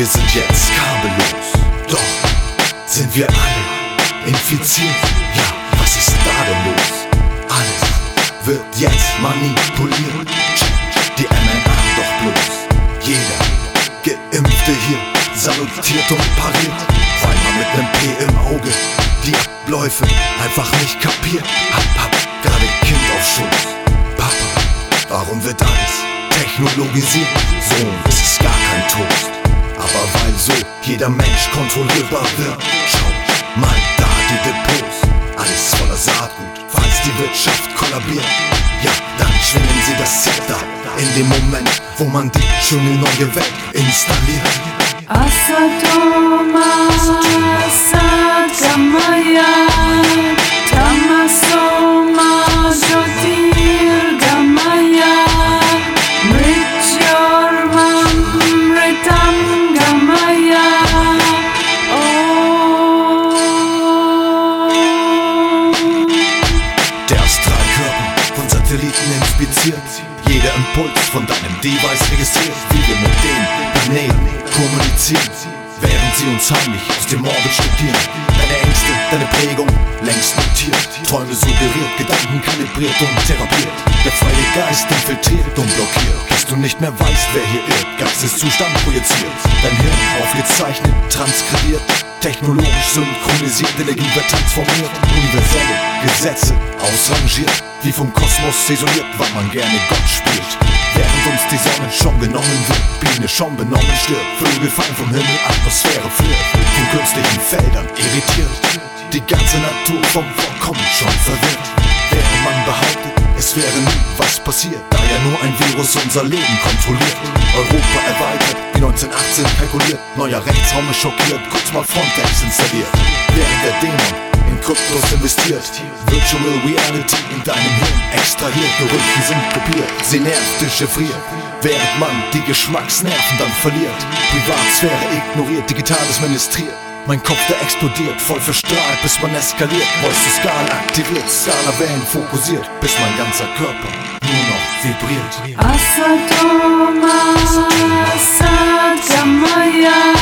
wir sind jetzt kabellos. Doch sind wir alle infiziert? Ja, was ist da denn los? Alles wird jetzt manipuliert. Die mRNA doch bloß. Jeder Geimpfte hier salutiert und pariert, weil man mit nem P im Auge die Abläufe einfach nicht kapiert. Hab, hab gerade Kind auf Schoß. Papa, warum wird alles technologisiert? Sohn, es ist gar kein Toast. Aber weil so jeder Mensch kontrollierbar wird. Schau mal da die Depots, alles voller Saatgut. Falls die Wirtschaft kollabiert, ja, dann schwingen sie das Zepter. In dem Moment, wo man die schöne neue Welt installiert. Asatoma Sagamaya Satelliten inspiziert. Jeder Impuls von deinem Device registriert, wie wir mit den Planeten kommunizieren. Während sie uns heimlich aus dem Orbit studieren. Deine Ängste, deine Prägung längst notiert. Träume suggeriert, Gedanken kalibriert und therapiert. Der freie Geist infiltriert und blockiert. Bis du nicht mehr weißt, wer hier irrt. Geisteszustand projiziert. Dein Hirn aufgezeichnet, transkribiert. Technologisch synchronisiert, Energie wird transformiert. Universelle Gesetze ausrangiert. Wie vom Kosmos saisoniert, weil man gerne Gott spielt. Während uns die Sonne schon genommen wird, Biene schon benommen stirbt. Vögel fallen vom Himmel, Atmosphäre flirrt. Von künstlichen Feldern irritiert. Die ganze Natur vom Vorkommen schon verwirrt. Während man behauptet, es wäre nie was passiert, da ja nur ein Virus unser Leben kontrolliert. Europa erweitert, wie 1918 kalkuliert. Neuer Rechtsraum ist schockiert, kurz mal Frontex installiert. Während der Dämon in Kryptos investiert. Virtual Reality in deinem Hirn extrahiert. Gerüchten sind kopiert, sie nervt, dechiffriert. Während man die Geschmacksnerven dann verliert. Privatsphäre ignoriert, digitales ministriert. Mein Kopf, der explodiert, voll verstrahlt, bis man eskaliert. Voice to Skala aktiviert, Skala-Wellen fokussiert, bis mein ganzer Körper nur noch vibriert. Asatoma Sagamaya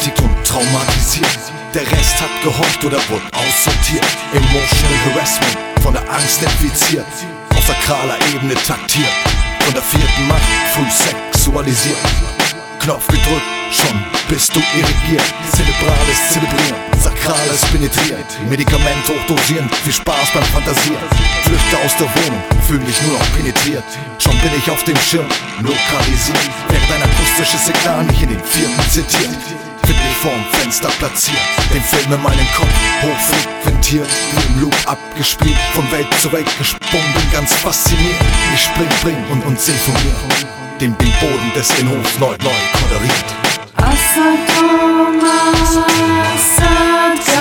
vergewaltigt und traumatisiert. Der Rest hat gehorcht oder wurde aussortiert. Emotional Harassment, von der Angst infiziert. Auf sakraler Ebene taktiert. Von der vierten Macht früh sexualisiert. Knopf gedrückt, schon bist du irrigiert. Zerebrales zelebrieren, sakrales penetrieren. Medikament hochdosieren, viel Spaß beim Fantasieren. Flüchte aus der Wohnung, fühl mich nur noch penetriert. Schon bin ich auf dem Schirm, lokalisiert. Während ein akustisches Signal mich in den vierten zitiert. Mich vorm Fenster platziert, den Film in meinen Kopf hochfrequentiert, im Loop abgespielt, von Welt zu Welt gesprungen, bin ganz fasziniert. Ich spring, spring und, mir, dem den Boden des Innenhofs neu, neu koloriert. Asatoma Sagamaya Tamasoma